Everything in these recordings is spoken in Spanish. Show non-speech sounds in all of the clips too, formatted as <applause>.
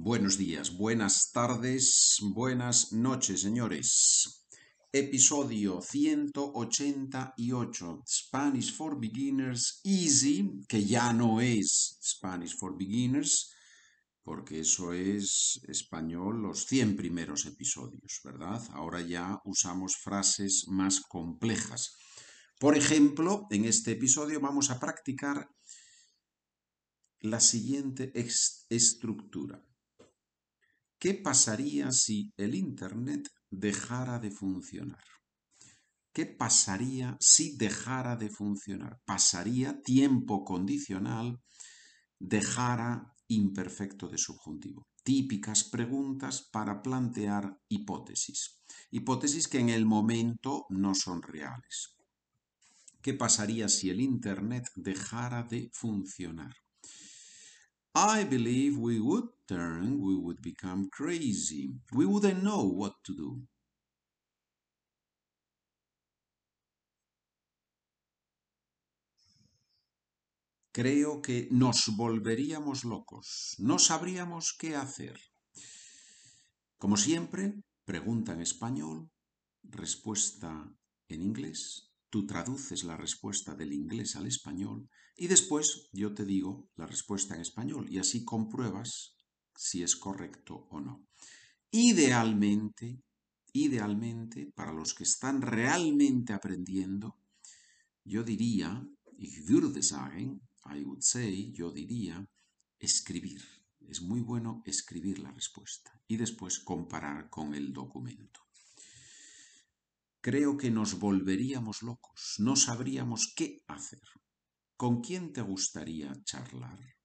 Buenos días, buenas tardes, buenas noches, señores. Episodio 188, Spanish for Beginners Easy, que ya no es Spanish for Beginners, porque eso es español los 100 primeros episodios, ¿verdad? Ahora ya usamos frases más complejas. Por ejemplo, en este episodio vamos a practicar la siguiente estructura. ¿Qué pasaría si el Internet dejara de funcionar? ¿Qué pasaría si dejara de funcionar? Pasaría tiempo condicional, dejara imperfecto de subjuntivo. Típicas preguntas para plantear hipótesis. Hipótesis que en el momento no son reales. ¿Qué pasaría si el Internet dejara de funcionar? I believe we would turn, we would become crazy. We wouldn't know what to do. Creo que nos volveríamos locos, no sabríamos qué hacer. Como siempre, pregunta en español, respuesta en inglés tú traduces la respuesta del inglés al español y después yo te digo la respuesta en español y así compruebas si es correcto o no. Idealmente, idealmente, para los que están realmente aprendiendo, yo diría, ich würde sagen, I would say, yo diría, escribir. Es muy bueno escribir la respuesta y después comparar con el documento. Creo que nos volveríamos locos, no sabríamos qué hacer. ¿Con quién te gustaría charlar?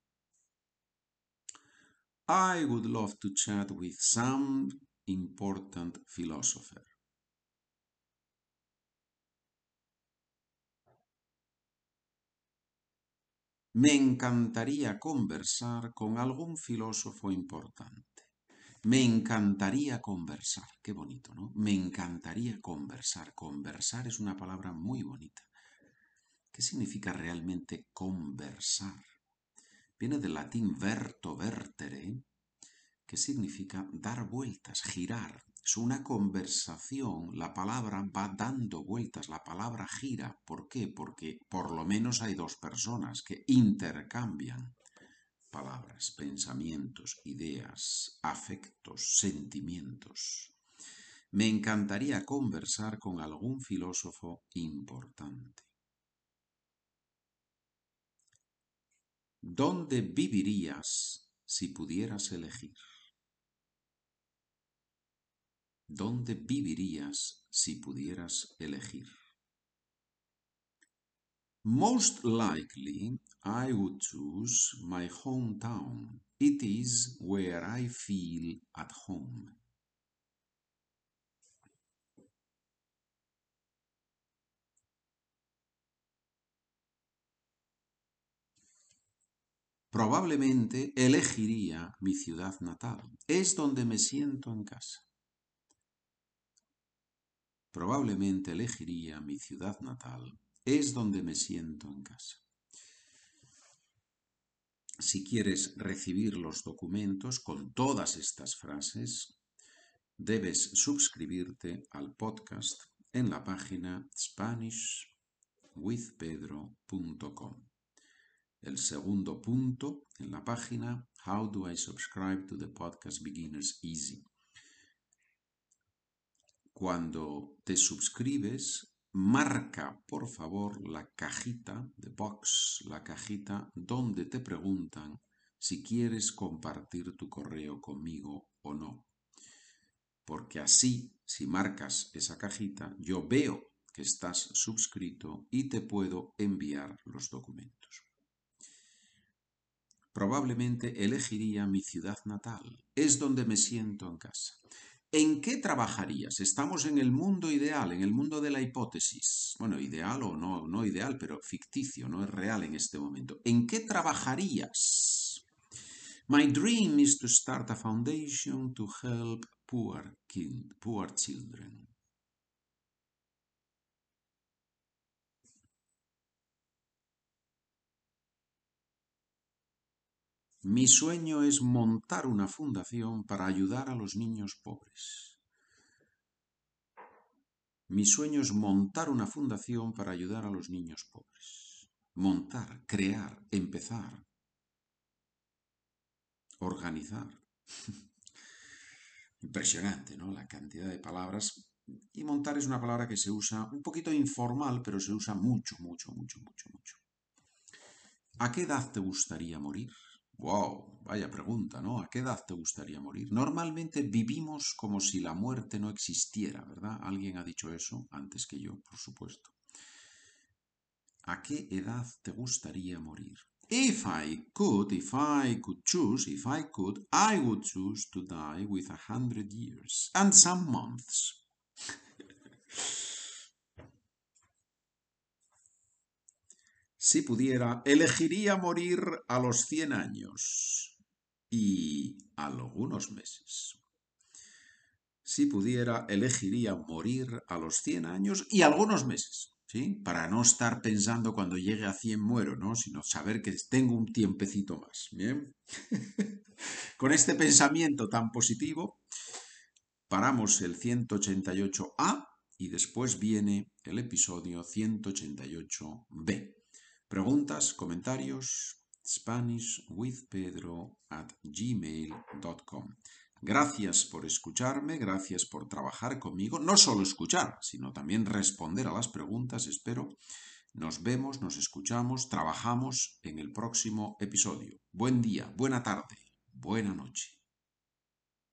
I would love to chat with some important philosopher. Me encantaría conversar con algún filósofo importante. Me encantaría conversar. Qué bonito, ¿no? Me encantaría conversar. Conversar es una palabra muy bonita. ¿Qué significa realmente conversar? Viene del latín verto vertere, que significa dar vueltas, girar. Es una conversación, la palabra va dando vueltas, la palabra gira. ¿Por qué? Porque por lo menos hay dos personas que intercambian palabras, pensamientos, ideas, afectos, sentimientos. Me encantaría conversar con algún filósofo importante. ¿Dónde vivirías si pudieras elegir? ¿Dónde vivirías si pudieras elegir? Most likely I would choose my hometown. It is where I feel at home. Probablemente elegiría mi ciudad natal. Es donde me siento en casa. Probablemente elegiría mi ciudad natal es donde me siento en casa. Si quieres recibir los documentos con todas estas frases, debes suscribirte al podcast en la página SpanishWithPedro.com. El segundo punto en la página How do I subscribe to the podcast Beginners Easy? Cuando te suscribes, marca por favor la cajita de box, la cajita donde te preguntan si quieres compartir tu correo conmigo o no. Porque así, si marcas esa cajita, yo veo que estás suscrito y te puedo enviar los documentos. Probablemente elegiría mi ciudad natal. Es donde me siento en casa. ¿En qué trabajarías? Estamos en el mundo ideal, en el mundo de la hipótesis. Bueno, ideal o no, no ideal, pero ficticio, no es real en este momento. ¿En qué trabajarías? My dream is to start a foundation to help poor, poor children. Mi sueño es montar una fundación para ayudar a los niños pobres. Mi sueño es montar una fundación para ayudar a los niños pobres. Montar, crear, empezar, organizar. <laughs> Impresionante, ¿no? La cantidad de palabras. Y montar es una palabra que se usa un poquito informal, pero se usa mucho, mucho, mucho, mucho, mucho. ¿A qué edad te gustaría morir? Wow, vaya pregunta, ¿no? ¿A qué edad te gustaría morir? Normalmente vivimos como si la muerte no existiera, ¿verdad? Alguien ha dicho eso antes que yo, por supuesto. ¿A qué edad te gustaría morir? If I could, if I could choose, if I could, I would choose to die with a hundred years and some months. <laughs> Si pudiera, elegiría morir a los 100 años y algunos meses. Si pudiera, elegiría morir a los 100 años y algunos meses, ¿sí? Para no estar pensando cuando llegue a 100 muero, ¿no? Sino saber que tengo un tiempecito más, ¿bien? <laughs> Con este pensamiento tan positivo, paramos el 188A y después viene el episodio 188B. Preguntas, comentarios, SpanishWithPedro at gmail.com. Gracias por escucharme, gracias por trabajar conmigo, no solo escuchar, sino también responder a las preguntas, espero. Nos vemos, nos escuchamos, trabajamos en el próximo episodio. Buen día, buena tarde, buena noche.